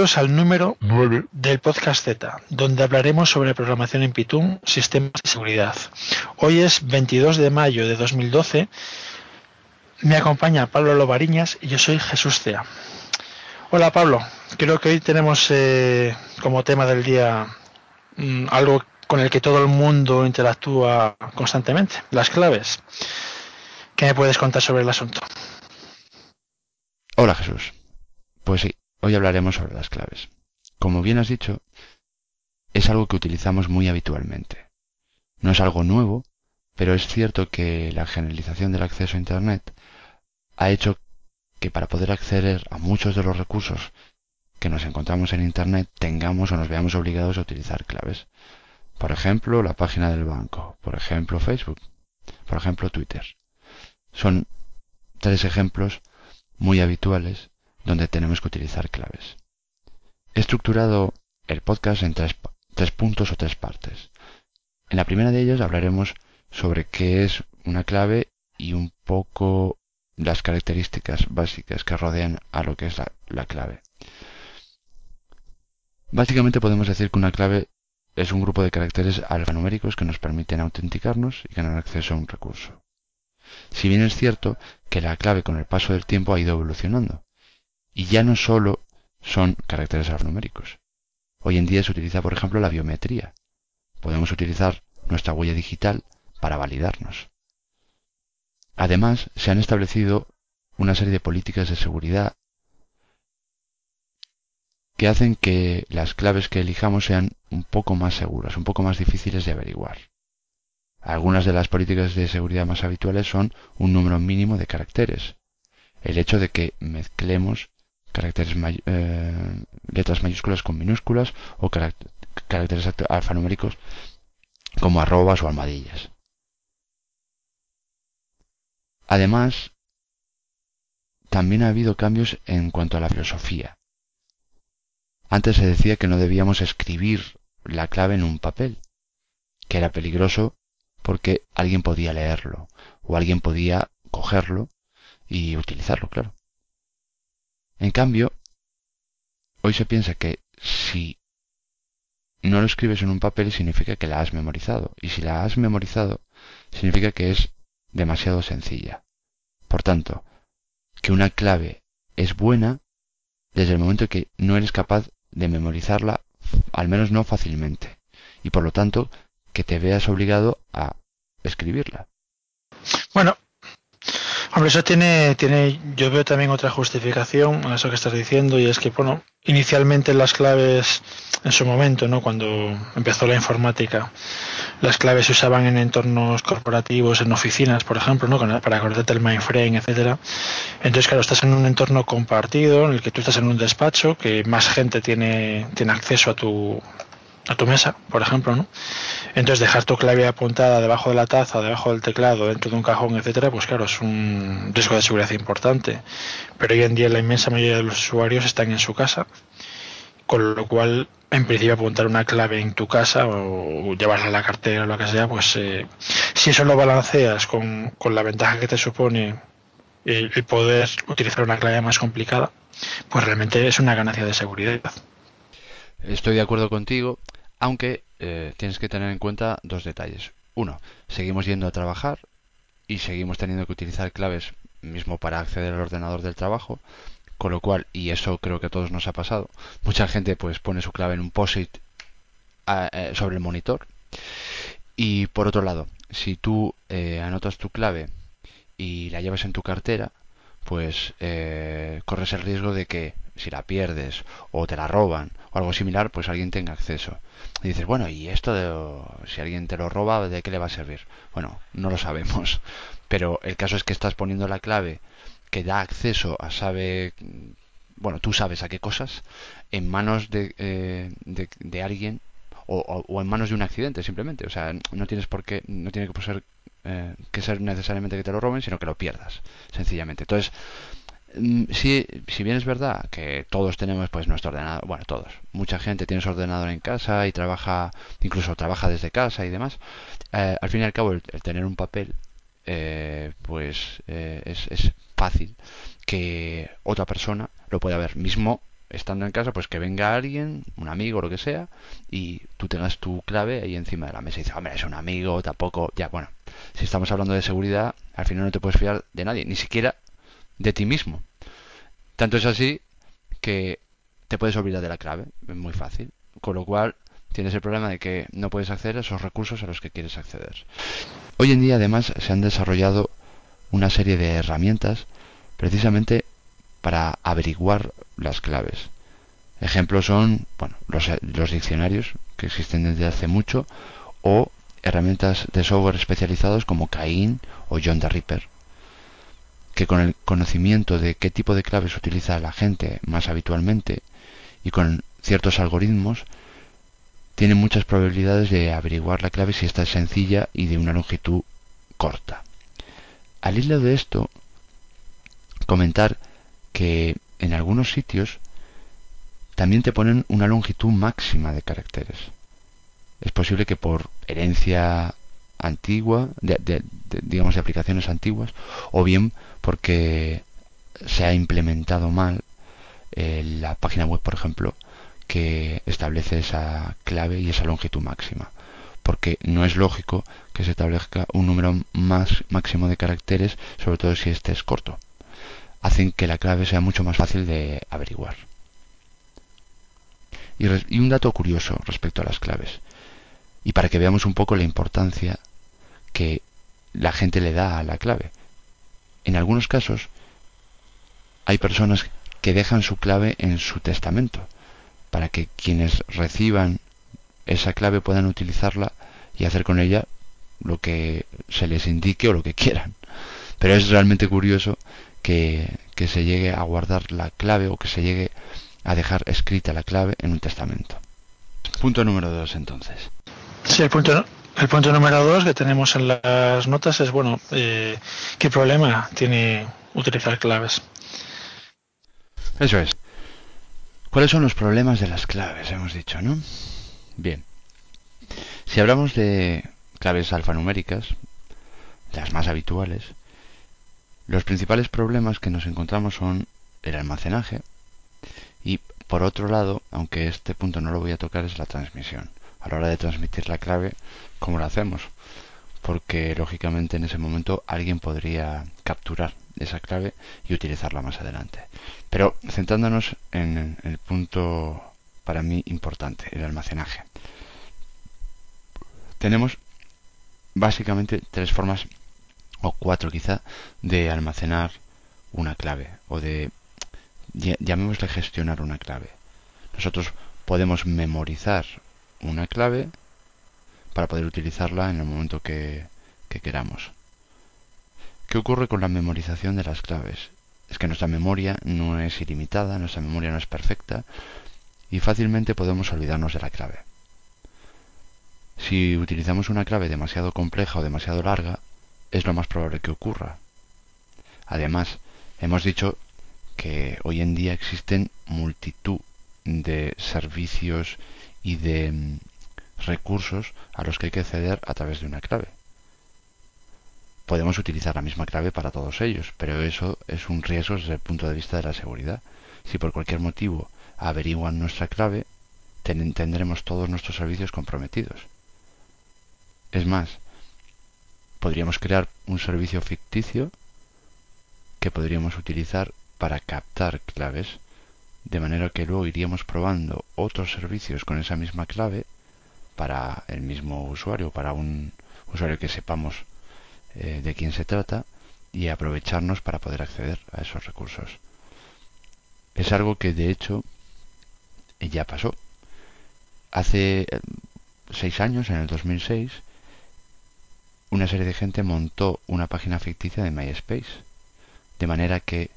al número 9 del podcast Z, donde hablaremos sobre programación en Python, sistemas de seguridad. Hoy es 22 de mayo de 2012. Me acompaña Pablo Lobariñas y yo soy Jesús Cea. Hola Pablo, creo que hoy tenemos eh, como tema del día mm, algo con el que todo el mundo interactúa constantemente, las claves. ¿Qué me puedes contar sobre el asunto? Hola Jesús. Pues sí, Hoy hablaremos sobre las claves. Como bien has dicho, es algo que utilizamos muy habitualmente. No es algo nuevo, pero es cierto que la generalización del acceso a Internet ha hecho que para poder acceder a muchos de los recursos que nos encontramos en Internet tengamos o nos veamos obligados a utilizar claves. Por ejemplo, la página del banco, por ejemplo, Facebook, por ejemplo, Twitter. Son tres ejemplos muy habituales donde tenemos que utilizar claves. He estructurado el podcast en tres, puntos o tres partes. En la primera de ellas hablaremos sobre qué es una clave y un poco las características básicas que rodean a lo que es la, la clave. Básicamente podemos decir que una clave es un grupo de caracteres alfanuméricos que nos permiten autenticarnos y ganar acceso a un recurso. Si bien es cierto que la clave con el paso del tiempo ha ido evolucionando, y ya no solo son caracteres alfanuméricos. Hoy en día se utiliza, por ejemplo, la biometría. Podemos utilizar nuestra huella digital para validarnos. Además, se han establecido una serie de políticas de seguridad que hacen que las claves que elijamos sean un poco más seguras, un poco más difíciles de averiguar. Algunas de las políticas de seguridad más habituales son un número mínimo de caracteres, el hecho de que mezclemos caracteres eh, letras mayúsculas con minúsculas o caracteres alfanuméricos como arrobas o almohadillas. Además, también ha habido cambios en cuanto a la filosofía. Antes se decía que no debíamos escribir la clave en un papel, que era peligroso porque alguien podía leerlo o alguien podía cogerlo y utilizarlo, claro. En cambio, hoy se piensa que si no lo escribes en un papel significa que la has memorizado. Y si la has memorizado, significa que es demasiado sencilla. Por tanto, que una clave es buena desde el momento que no eres capaz de memorizarla, al menos no fácilmente. Y por lo tanto, que te veas obligado a escribirla. Bueno, Hombre, eso tiene, tiene, yo veo también otra justificación a eso que estás diciendo y es que, bueno, inicialmente las claves en su momento, ¿no? Cuando empezó la informática, las claves se usaban en entornos corporativos, en oficinas, por ejemplo, ¿no? Para acordarte el mainframe, etcétera. Entonces, claro, estás en un entorno compartido en el que tú estás en un despacho, que más gente tiene, tiene acceso a tu, a tu mesa, por ejemplo, ¿no? Entonces dejar tu clave apuntada debajo de la taza, debajo del teclado, dentro de un cajón, etcétera, pues claro, es un riesgo de seguridad importante. Pero hoy en día la inmensa mayoría de los usuarios están en su casa, con lo cual, en principio, apuntar una clave en tu casa o llevarla a la cartera o lo que sea, pues eh, si eso lo balanceas con, con la ventaja que te supone el poder utilizar una clave más complicada, pues realmente es una ganancia de seguridad. Estoy de acuerdo contigo, aunque eh, tienes que tener en cuenta dos detalles. Uno, seguimos yendo a trabajar y seguimos teniendo que utilizar claves mismo para acceder al ordenador del trabajo, con lo cual, y eso creo que a todos nos ha pasado, mucha gente pues pone su clave en un POSIT eh, sobre el monitor. Y por otro lado, si tú eh, anotas tu clave y la llevas en tu cartera, pues corres el riesgo de que si la pierdes o te la roban o algo similar, pues alguien tenga acceso. Y dices, bueno, ¿y esto de si alguien te lo roba, de qué le va a servir? Bueno, no lo sabemos. Pero el caso es que estás poniendo la clave que da acceso a sabe, bueno, tú sabes a qué cosas, en manos de, eh, de, alguien o, o, en manos de un accidente simplemente. O sea, no tienes por qué, no tiene que ser, eh, que ser necesariamente que te lo roben, sino que lo pierdas, sencillamente. Entonces, si, si bien es verdad que todos tenemos pues nuestro ordenador, bueno, todos, mucha gente tiene su ordenador en casa y trabaja, incluso trabaja desde casa y demás, eh, al fin y al cabo el, tener un papel eh, pues eh, es, es, fácil que otra persona lo pueda ver, mismo estando en casa, pues que venga alguien, un amigo o lo que sea, y tú tengas tu clave ahí encima de la mesa y dices, hombre, es un amigo, tampoco, ya, bueno, si estamos hablando de seguridad, al final no te puedes fiar de nadie, ni siquiera de ti mismo. Tanto es así que te puedes olvidar de la clave, es muy fácil. Con lo cual tienes el problema de que no puedes acceder a esos recursos a los que quieres acceder. Hoy en día además se han desarrollado una serie de herramientas precisamente para averiguar las claves. Ejemplos son bueno, los, los diccionarios que existen desde hace mucho o herramientas de software especializados como Cain o John the Ripper, que con el conocimiento de qué tipo de claves utiliza la gente más habitualmente y con ciertos algoritmos tienen muchas probabilidades de averiguar la clave si esta es sencilla y de una longitud corta. Al hilo de esto, comentar que en algunos sitios también te ponen una longitud máxima de caracteres. Es posible que por herencia antigua, de, digamos de aplicaciones antiguas, o bien porque se ha implementado mal eh, la página web, por ejemplo, que establece esa clave y esa longitud máxima. Porque no es lógico que se establezca un número más máximo de caracteres, sobre todo si este es corto. Hacen que la clave sea mucho más fácil de averiguar. Y, y un dato curioso respecto a las claves. Y para que veamos un poco la importancia que la gente le da a la clave. En algunos casos hay personas que dejan su clave en su testamento para que quienes reciban esa clave puedan utilizarla y hacer con ella lo que se les indique o lo que quieran. Pero es realmente curioso que, se llegue a guardar la clave o que se llegue a dejar escrita la clave en un testamento. Punto número dos entonces. Sí, el punto, el punto número dos que tenemos en las notas es, bueno, eh, ¿qué problema tiene utilizar claves? Eso es. ¿Cuáles son los problemas de las claves? Hemos dicho, ¿no? Bien. Si hablamos de claves alfanuméricas, las más habituales, los principales problemas que nos encontramos son el almacenaje y, por otro lado, aunque este punto no lo voy a tocar, es la transmisión a la hora de transmitir la clave, ¿cómo lo hacemos? Porque lógicamente en ese momento alguien podría capturar esa clave y utilizarla más adelante. Pero centrándonos en el punto para mí importante, el almacenaje. Tenemos básicamente tres formas, o cuatro quizá, de almacenar una clave, o de, llamémosle gestionar una clave. Nosotros podemos memorizar una clave para poder utilizarla en el momento que, queramos. ¿Qué ocurre con la memorización de las claves? Es que nuestra memoria no es ilimitada, nuestra memoria no es perfecta y fácilmente podemos olvidarnos de la clave. Si utilizamos una clave demasiado compleja o demasiado larga, es lo más probable que ocurra. Además, hemos dicho que hoy en día existen multitud de servicios y de mm, recursos a los que hay que acceder a través de una clave. Podemos utilizar la misma clave para todos ellos, pero eso es un riesgo desde el punto de vista de la seguridad. Si por cualquier motivo averiguan nuestra clave, tendremos todos nuestros servicios comprometidos. Es más, podríamos crear un servicio ficticio que podríamos utilizar para captar claves de manera que luego iríamos probando otros servicios con esa misma clave para el mismo usuario, para un usuario que sepamos eh, de quién se trata y aprovecharnos para poder acceder a esos recursos. Es algo que de hecho ya pasó. Hace eh, seis años, en el 2006, una serie de gente montó una página ficticia de MySpace, de manera que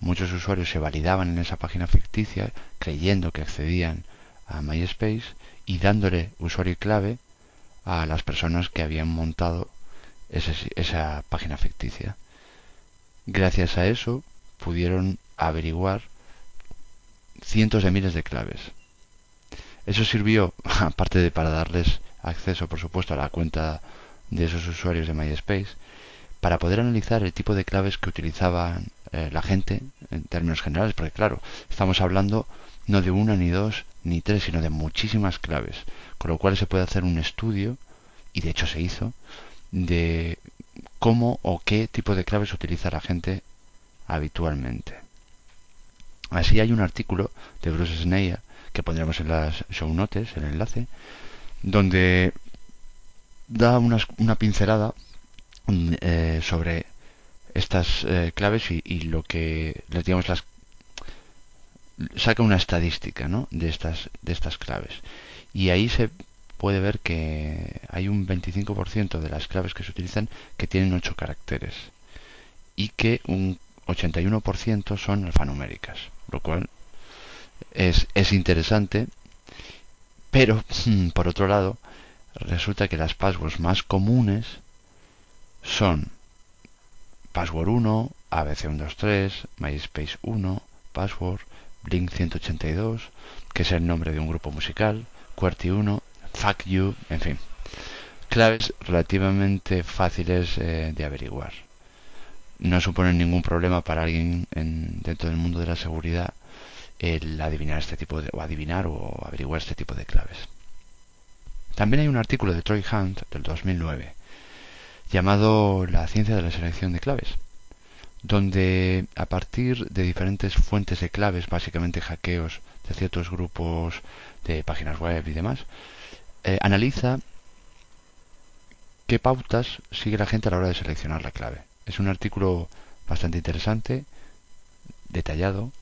Muchos usuarios se validaban en esa página ficticia creyendo que accedían a MySpace y dándole usuario y clave a las personas que habían montado esa página ficticia. Gracias a eso pudieron averiguar cientos de miles de claves. Eso sirvió, aparte de para darles acceso, por supuesto, a la cuenta de esos usuarios de MySpace, para poder analizar el tipo de claves que utilizaba eh, la gente en términos generales, porque claro, estamos hablando no de una ni dos ni tres, sino de muchísimas claves, con lo cual se puede hacer un estudio, y de hecho se hizo, de cómo o qué tipo de claves utiliza la gente habitualmente. Así hay un artículo de Bruce Sneyer, que pondremos en las show notes, el enlace, donde da una pincelada mm, eh, sobre estas eh, claves y, y, lo que les digamos las saca una estadística ¿no? de estas de estas claves y ahí se puede ver que hay un 25% de las claves que se utilizan que tienen 8 caracteres y que un 81% son alfanuméricas, lo cual es, es interesante, pero por otro lado, resulta que las passwords más comunes son password 1, ABC123, MySpace 1, password, Blink 182, que es el nombre de un grupo musical, QWERTY 1, Fuck You, en fin. Claves relativamente fáciles eh, de averiguar no suponen ningún problema para alguien en, dentro del mundo de la seguridad el adivinar este tipo de o adivinar o averiguar este tipo de claves. También hay un artículo de Troy Hunt del 2009 llamado La ciencia de la selección de claves, donde a partir de diferentes fuentes de claves, básicamente hackeos de ciertos grupos de páginas web y demás, eh, analiza qué pautas sigue la gente a la hora de seleccionar la clave. Es un artículo bastante interesante, detallado,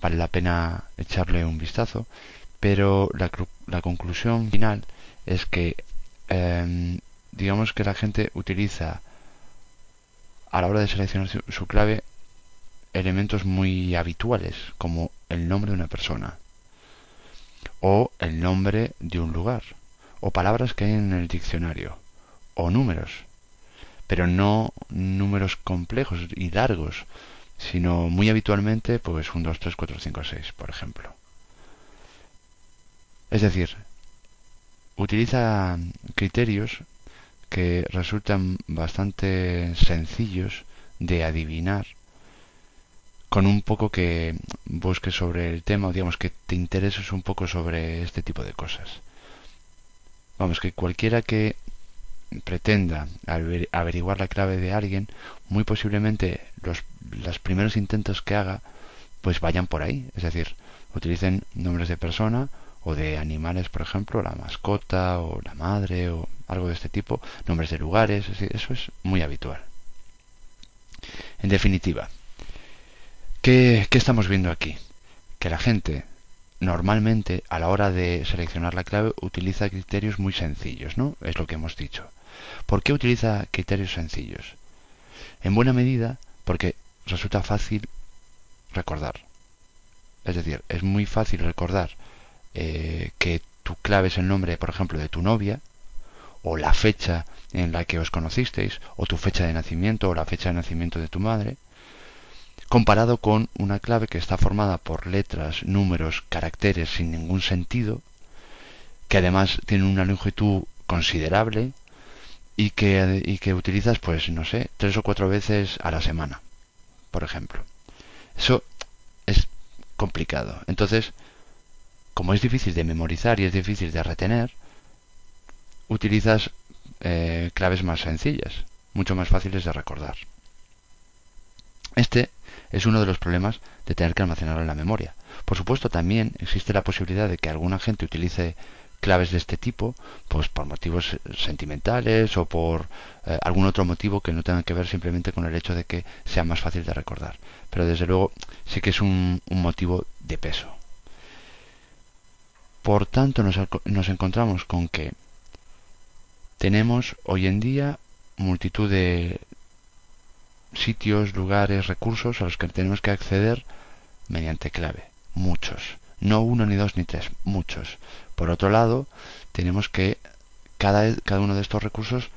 vale la pena echarle un vistazo, pero la, la conclusión final es que em, digamos que la gente utiliza a la hora de seleccionar su, clave elementos muy habituales como el nombre de una persona o el nombre de un lugar o palabras que hay en el diccionario o números pero no números complejos y largos, sino muy habitualmente pues un 2, 3, 4, 5, 6, por ejemplo. Es decir, utiliza criterios que resultan bastante sencillos de adivinar con un poco que busques sobre el tema o digamos que te intereses un poco sobre este tipo de cosas. Vamos, que cualquiera que pretenda averiguar la clave de alguien, muy posiblemente los, los primeros intentos que haga pues vayan por ahí, es decir, utilicen nombres de persona o de animales, por ejemplo, la mascota o la madre o algo de este tipo, nombres de lugares, eso es muy habitual. En definitiva, ¿qué, ¿qué, estamos viendo aquí? Que la gente normalmente a la hora de seleccionar la clave utiliza criterios muy sencillos, ¿no? Es lo que hemos dicho. ¿Por qué utiliza criterios sencillos? En buena medida porque resulta fácil recordar. Es decir, es muy fácil recordar eh, que tu clave es el nombre, por ejemplo, de tu novia, o la fecha en la que os conocisteis, o tu fecha de nacimiento, o la fecha de nacimiento de tu madre, comparado con una clave que está formada por letras, números, caracteres sin ningún sentido, que además tiene una longitud considerable, y que, y que utilizas, pues, no sé, tres o cuatro veces a la semana, por ejemplo. Eso es complicado. Entonces, como es difícil de memorizar y es difícil de retener, utilizas eh, claves más sencillas, mucho más fáciles de recordar. Este es uno de los problemas de tener que almacenarlo en la memoria. Por supuesto, también existe la posibilidad de que alguna gente utilice claves de este tipo, pues por motivos sentimentales o por eh, algún otro motivo que no tenga que ver simplemente con el hecho de que sea más fácil de recordar. Pero desde luego sí que es un, un motivo de peso. Por tanto, nos, encontramos con que tenemos hoy en día multitud de sitios, lugares, recursos a los que tenemos que acceder mediante clave. Muchos. No uno, ni dos, ni tres. Muchos. Por otro lado, tenemos que cada uno de estos recursos,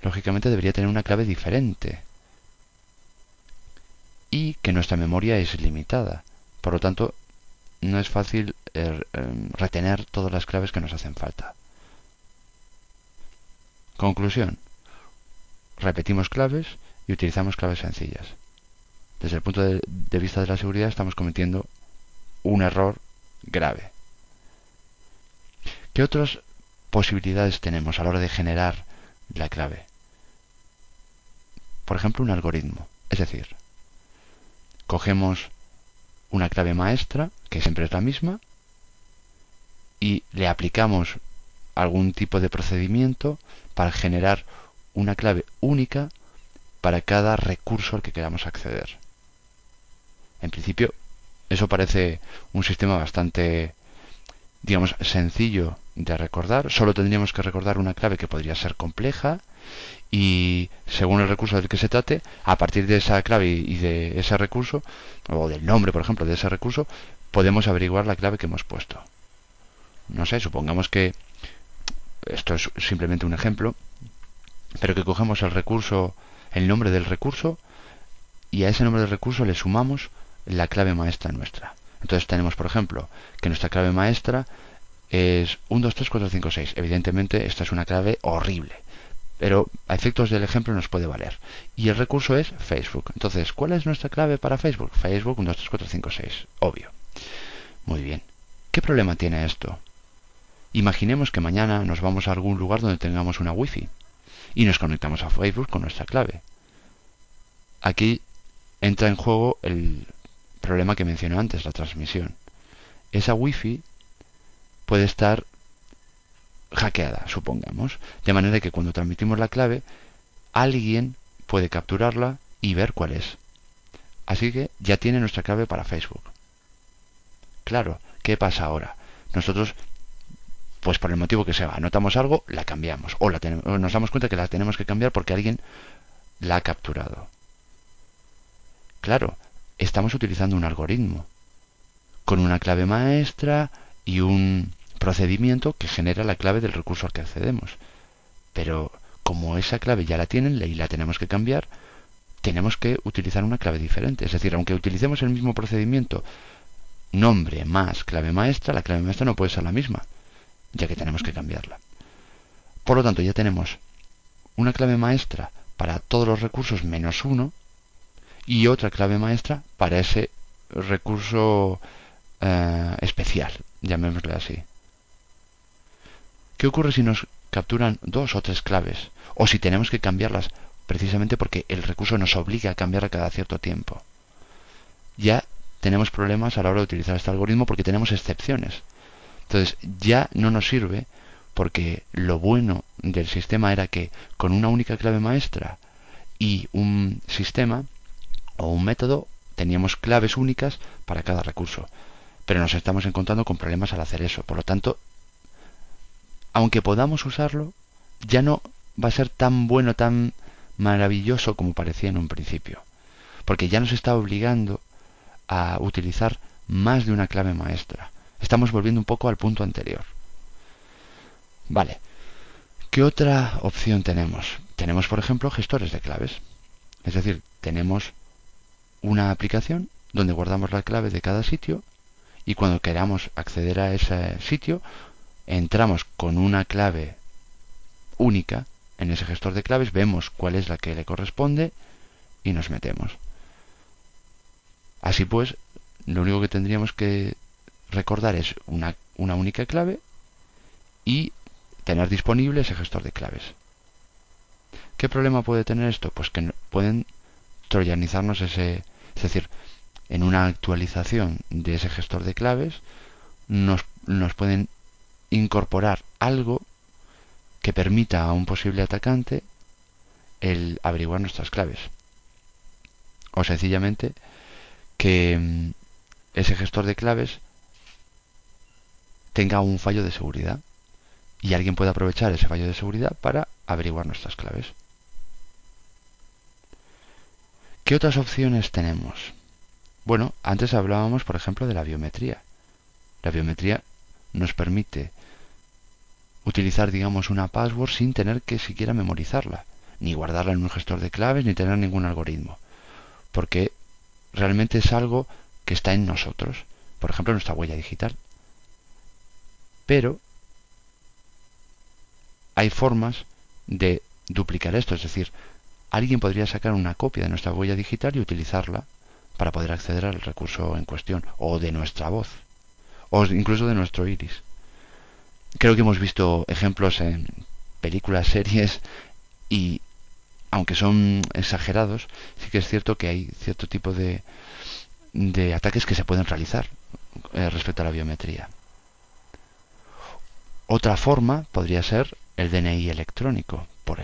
lógicamente, debería tener una clave diferente. Y que nuestra memoria es limitada. Por lo tanto, no es fácil er, em, retener todas las claves que nos hacen falta. Conclusión. Repetimos claves y utilizamos claves sencillas. Desde el punto de, de vista de la seguridad estamos cometiendo un error grave. ¿Qué otras posibilidades tenemos a la hora de generar la clave? Por ejemplo, un algoritmo. Es decir, cogemos una clave maestra, que siempre es la misma, y le aplicamos algún tipo de procedimiento para generar una clave única para cada recurso al que queramos acceder. En principio, eso parece un sistema bastante, digamos, sencillo de recordar. Solo tendríamos que recordar una clave que podría ser compleja y según el recurso del que se trate, a partir de esa clave y de ese recurso, o del nombre, por ejemplo, de ese recurso, podemos averiguar la clave que hemos puesto. No sé, supongamos que esto es simplemente un ejemplo, pero que cogemos el recurso, el nombre del recurso, y a ese nombre del recurso le sumamos la clave maestra nuestra. Entonces tenemos, por ejemplo, que nuestra clave maestra es 1, 2, 3, 4, 5, 6. Evidentemente, esta es una clave horrible. Pero a efectos del ejemplo nos puede valer. Y el recurso es Facebook. Entonces, ¿cuál es nuestra clave para Facebook? Facebook 1, 2, 3, 4, 5, 6. Obvio. Muy bien. ¿Qué problema tiene esto? Imaginemos que mañana nos vamos a algún lugar donde tengamos una wifi y nos conectamos a Facebook con nuestra clave. Aquí entra en juego el problema que mencioné antes, la transmisión. Esa wifi puede estar hackeada, supongamos, de manera que cuando transmitimos la clave, alguien puede capturarla y ver cuál es. Así que ya tiene nuestra clave para Facebook. Claro, ¿qué pasa ahora? Nosotros, pues por el motivo que sea, anotamos algo, la cambiamos. O, la o nos damos cuenta que la tenemos que cambiar porque alguien la ha capturado. Claro, estamos utilizando un algoritmo con una clave maestra y un procedimiento que genera la clave del recurso al que accedemos. Pero como esa clave ya la tienen y la tenemos que cambiar, tenemos que utilizar una clave diferente. Es decir, aunque utilicemos el mismo procedimiento, nombre más clave maestra, la clave maestra no puede ser la misma, ya que tenemos que cambiarla. Por lo tanto, ya tenemos una clave maestra para todos los recursos menos uno y otra clave maestra para ese recurso eh, especial, llamémosle así. ¿Qué ocurre si nos capturan dos o tres claves? O si tenemos que cambiarlas precisamente porque el recurso nos obliga a cambiarla cada cierto tiempo. Ya tenemos problemas a la hora de utilizar este algoritmo porque tenemos excepciones. Entonces ya no nos sirve porque lo bueno del sistema era que con una única clave maestra y un sistema o un método teníamos claves únicas para cada recurso. Pero nos estamos encontrando con problemas al hacer eso. Por lo tanto, aunque podamos usarlo, ya no va a ser tan bueno, tan maravilloso como parecía en un principio. Porque ya nos está obligando a utilizar más de una clave maestra. Estamos volviendo un poco al punto anterior. Vale. ¿Qué otra opción tenemos? Tenemos, por ejemplo, gestores de claves. Es decir, tenemos una aplicación donde guardamos la clave de cada sitio y cuando queramos acceder a ese sitio entramos con una clave única en ese gestor de claves, vemos cuál es la que le corresponde y nos metemos. Así pues, lo único que tendríamos que recordar es una, única clave y tener disponible ese gestor de claves. ¿Qué problema puede tener esto? Pues que pueden troyanizarnos ese, es decir, en una actualización de ese gestor de claves nos, nos pueden incorporar algo que permita a un posible atacante el averiguar nuestras claves. O sencillamente que mm, ese gestor de claves tenga un fallo de seguridad y alguien pueda aprovechar ese fallo de seguridad para averiguar nuestras claves. ¿Qué otras opciones tenemos? Bueno, antes hablábamos, por ejemplo, de la biometría. La biometría nos permite utilizar, digamos, una password sin tener que siquiera memorizarla, ni guardarla en un gestor de claves, ni tener ningún algoritmo. Porque realmente es algo que está en nosotros. Por ejemplo, nuestra huella digital. Pero hay formas de duplicar esto, es decir, alguien podría sacar una copia de nuestra huella digital y utilizarla para poder acceder al recurso en cuestión, o de nuestra voz, o incluso de nuestro iris. Creo que hemos visto ejemplos en películas, series, y aunque son exagerados, sí que es cierto que hay cierto tipo de, de ataques que se pueden realizar eh, respecto a la biometría. Otra forma podría ser el DNI electrónico, por,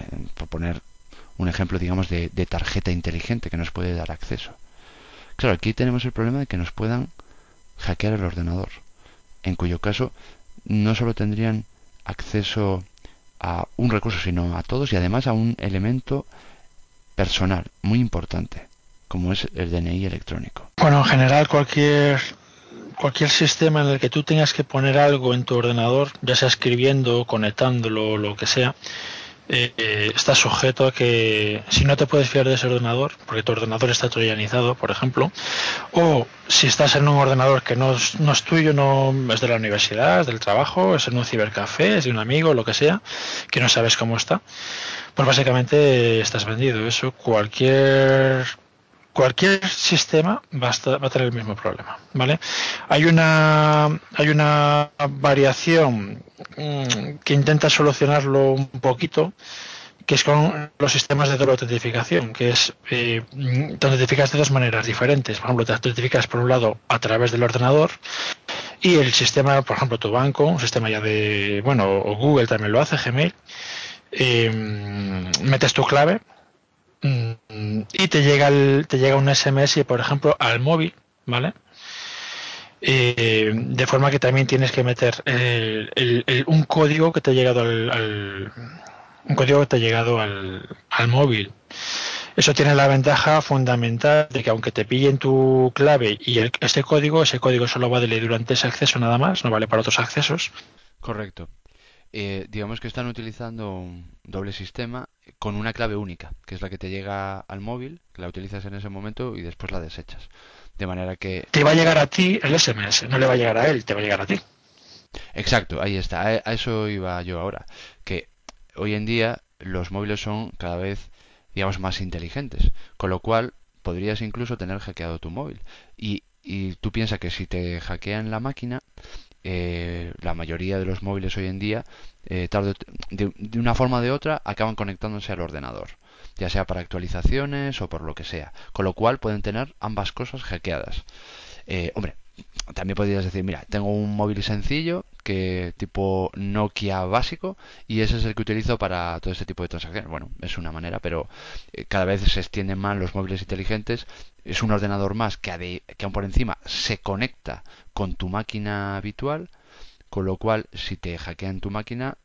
poner un ejemplo, digamos, de, tarjeta inteligente que nos puede dar acceso. Claro, aquí tenemos el problema de que nos puedan hackear el ordenador, en cuyo caso no solo tendrían acceso a un recurso, sino a todos y además a un elemento personal muy importante, como es el DNI electrónico. Bueno, en general cualquier cualquier sistema en el que tú tengas que poner algo en tu ordenador, ya sea escribiendo, conectándolo, lo que sea, eh, eh, está sujeto a que si no te puedes fiar de ese ordenador, porque tu ordenador está troyanizado, por ejemplo, o si estás en un ordenador que no es, no es tuyo, no es de la universidad, es del trabajo, es en un cibercafé, es de un amigo, lo que sea, que no sabes cómo está, pues básicamente estás vendido. Eso cualquier cualquier sistema va a, tener el mismo problema, ¿vale? Hay una hay una variación mm, que intenta solucionarlo un poquito, que es con los sistemas de doble autentificación, que es eh, te autentificas de dos maneras diferentes. Por ejemplo, te autentificas por un lado a través del ordenador y el sistema, por ejemplo, tu banco, un sistema ya de, bueno, o Google también lo hace, Gmail, eh, metes tu clave Mm, y te llega te llega un SMS por ejemplo al móvil vale eh, de forma que también tienes que meter un código que te ha llegado al, un código que te ha llegado al, móvil eso tiene la ventaja fundamental de que aunque te pillen tu clave y este código, ese código solo va vale durante ese acceso nada más, no vale para otros accesos. Correcto. Eh, digamos que están utilizando un doble sistema con una clave única, que es la que te llega al móvil, que la utilizas en ese momento y después la desechas. De manera que... Te va a llegar a ti el SMS, no le va a llegar a él, te va a llegar a ti. Exacto, ahí está. A eso iba yo ahora. Que hoy en día los móviles son cada vez, digamos, más inteligentes. Con lo cual podrías incluso tener hackeado tu móvil. Y, y tú piensas que si te hackean la máquina, eh, la mayoría de los móviles hoy en día, eh, de, una forma o de otra, acaban conectándose al ordenador, ya sea para actualizaciones o por lo que sea, con lo cual pueden tener ambas cosas hackeadas. Eh, hombre, también podrías decir, mira, tengo un móvil sencillo que tipo Nokia básico y ese es el que utilizo para todo este tipo de transacciones. Bueno, es una manera, pero cada vez se extienden más los móviles inteligentes. Es un ordenador más que, que aún por encima se conecta con tu máquina habitual, con lo cual si te hackean tu máquina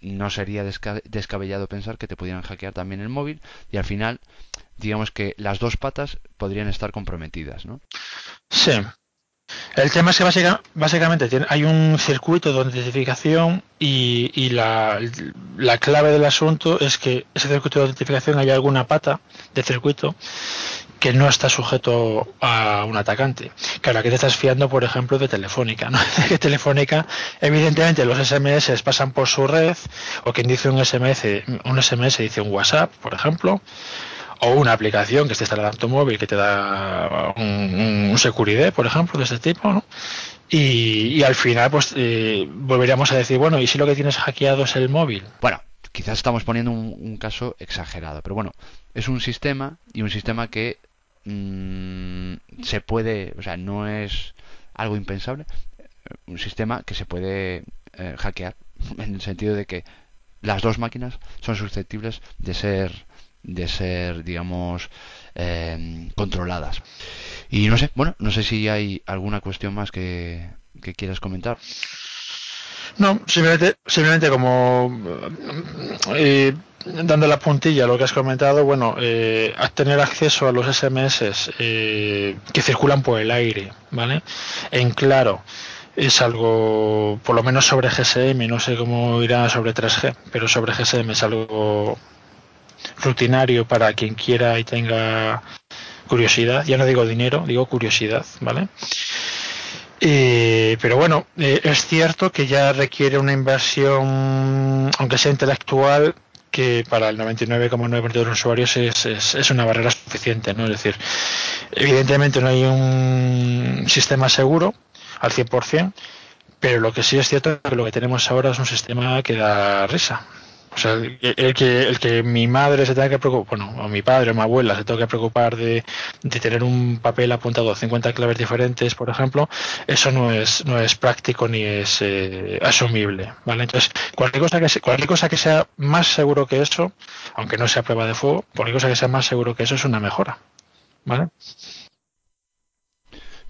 no sería descabellado pensar que te pudieran hackear también el móvil y al final digamos que las dos patas podrían estar comprometidas, ¿no? Sí. El tema es que básicamente hay un circuito de autentificación y, la, la, clave del asunto es que ese circuito de autentificación hay alguna pata de circuito que no está sujeto a un atacante. Claro, aquí te estás fiando, por ejemplo, de Telefónica, ¿no? que Telefónica, evidentemente, los SMS pasan por su red, o quien dice un SMS, un SMS dice un WhatsApp, por ejemplo, o una aplicación que esté instalada en tu móvil que te da un, un Security, por ejemplo, de este tipo, ¿no? Y, y al final, pues, eh, volveríamos a decir, bueno, ¿y si lo que tienes hackeado es el móvil? Bueno, quizás estamos poniendo un, caso exagerado, pero bueno, es un sistema y un sistema que Mm, se puede, o sea, no es algo impensable, un sistema que se puede eh, hackear en el sentido de que las dos máquinas son susceptibles de ser de ser digamos em, controladas y no sé bueno no sé si hay alguna cuestión más que, que quieras comentar no, simplemente, simplemente como eh, dando la puntilla a lo que has comentado, bueno, eh, tener acceso a los SMS eh, que circulan por el aire, ¿vale? En claro, es algo, por lo menos sobre GSM, no sé cómo irá sobre 3G, pero sobre GSM es algo rutinario para quien quiera y tenga curiosidad, ya no digo dinero, digo curiosidad, ¿vale? Eh, pero bueno, eh, es cierto que ya requiere una inversión, aunque sea intelectual, que para el 99,9% de los usuarios es, es, una barrera suficiente, ¿no? Es decir, evidentemente no hay un sistema seguro al 100%, pero lo que sí es cierto es que lo que tenemos ahora es un sistema que da risa. O sea, el, que, el que mi madre se tenga que preocupar, bueno, o mi padre o mi abuela se tenga que preocupar de, de tener un papel apuntado a 50 claves diferentes, por ejemplo, eso no es, no es práctico ni es eh, asumible, ¿vale? Entonces, cualquier cosa, que, cualquier cosa que sea más seguro que eso, aunque no sea prueba de fuego, cualquier cosa que sea más seguro que eso es una mejora, ¿vale?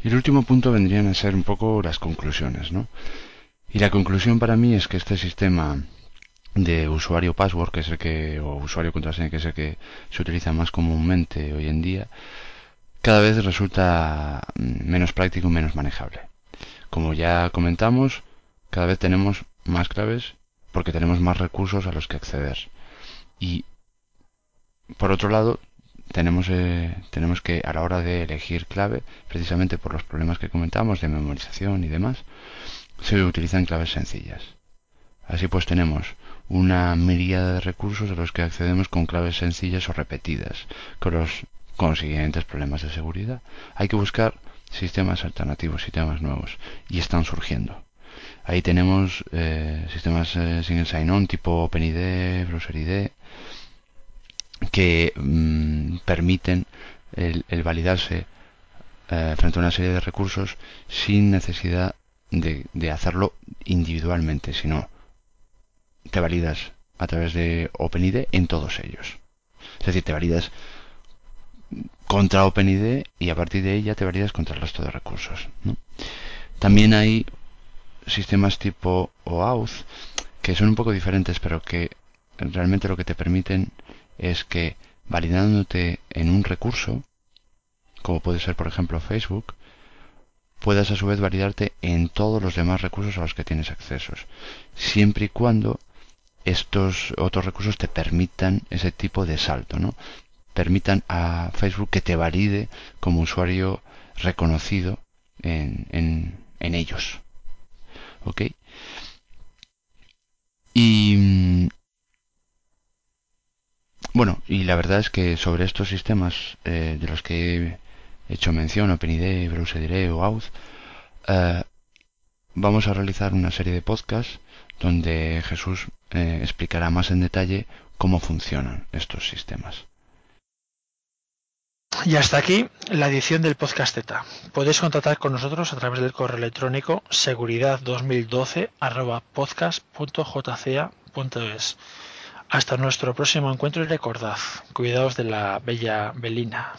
Y el último punto vendrían a ser un poco las conclusiones, ¿no? Y la conclusión para mí es que este sistema de usuario password, que es el que, o usuario contraseña, que es el que se utiliza más comúnmente hoy en día, cada vez resulta menos práctico y menos manejable. Como ya comentamos, cada vez tenemos más claves porque tenemos más recursos a los que acceder. Y por otro lado, tenemos, eh, tenemos que a la hora de elegir clave, precisamente por los problemas que comentamos de memorización y demás, se utilizan claves sencillas. Así pues tenemos una miríada de recursos a los que accedemos con claves sencillas o repetidas, con los consiguientes problemas de seguridad. Hay que buscar sistemas alternativos, sistemas nuevos, y están surgiendo. Ahí tenemos eh, sistemas eh, single sign-on tipo OpenID, BrowserID, que mm, permiten el, validarse eh, frente a una serie de recursos sin necesidad de hacerlo individualmente, sino te validas a través de OpenID en todos ellos. Es decir, te validas contra OpenID y a partir de ella te validas contra el resto de recursos. También hay sistemas tipo OAuth que son un poco diferentes, pero que realmente lo que te permiten es que validándote en un recurso, como puede ser por ejemplo Facebook, puedas a su vez validarte en todos los demás recursos a los que tienes accesos, siempre y cuando estos otros recursos te permitan ese tipo de salto, ¿no? Permitan a Facebook que te valide como usuario reconocido en, en, ellos. ¿Ok? Y bueno, y la verdad es que sobre estos sistemas eh, de los que he hecho mención, OpenID, BrowserID o Auth, eh, vamos a realizar una serie de podcasts donde Jesús eh, explicará más en detalle cómo funcionan estos sistemas. Y hasta aquí la edición del podcast Z. Podéis contactar con nosotros a través del correo electrónico seguridad2012 Hasta nuestro próximo encuentro y recordad, cuidaos de la bella Belina.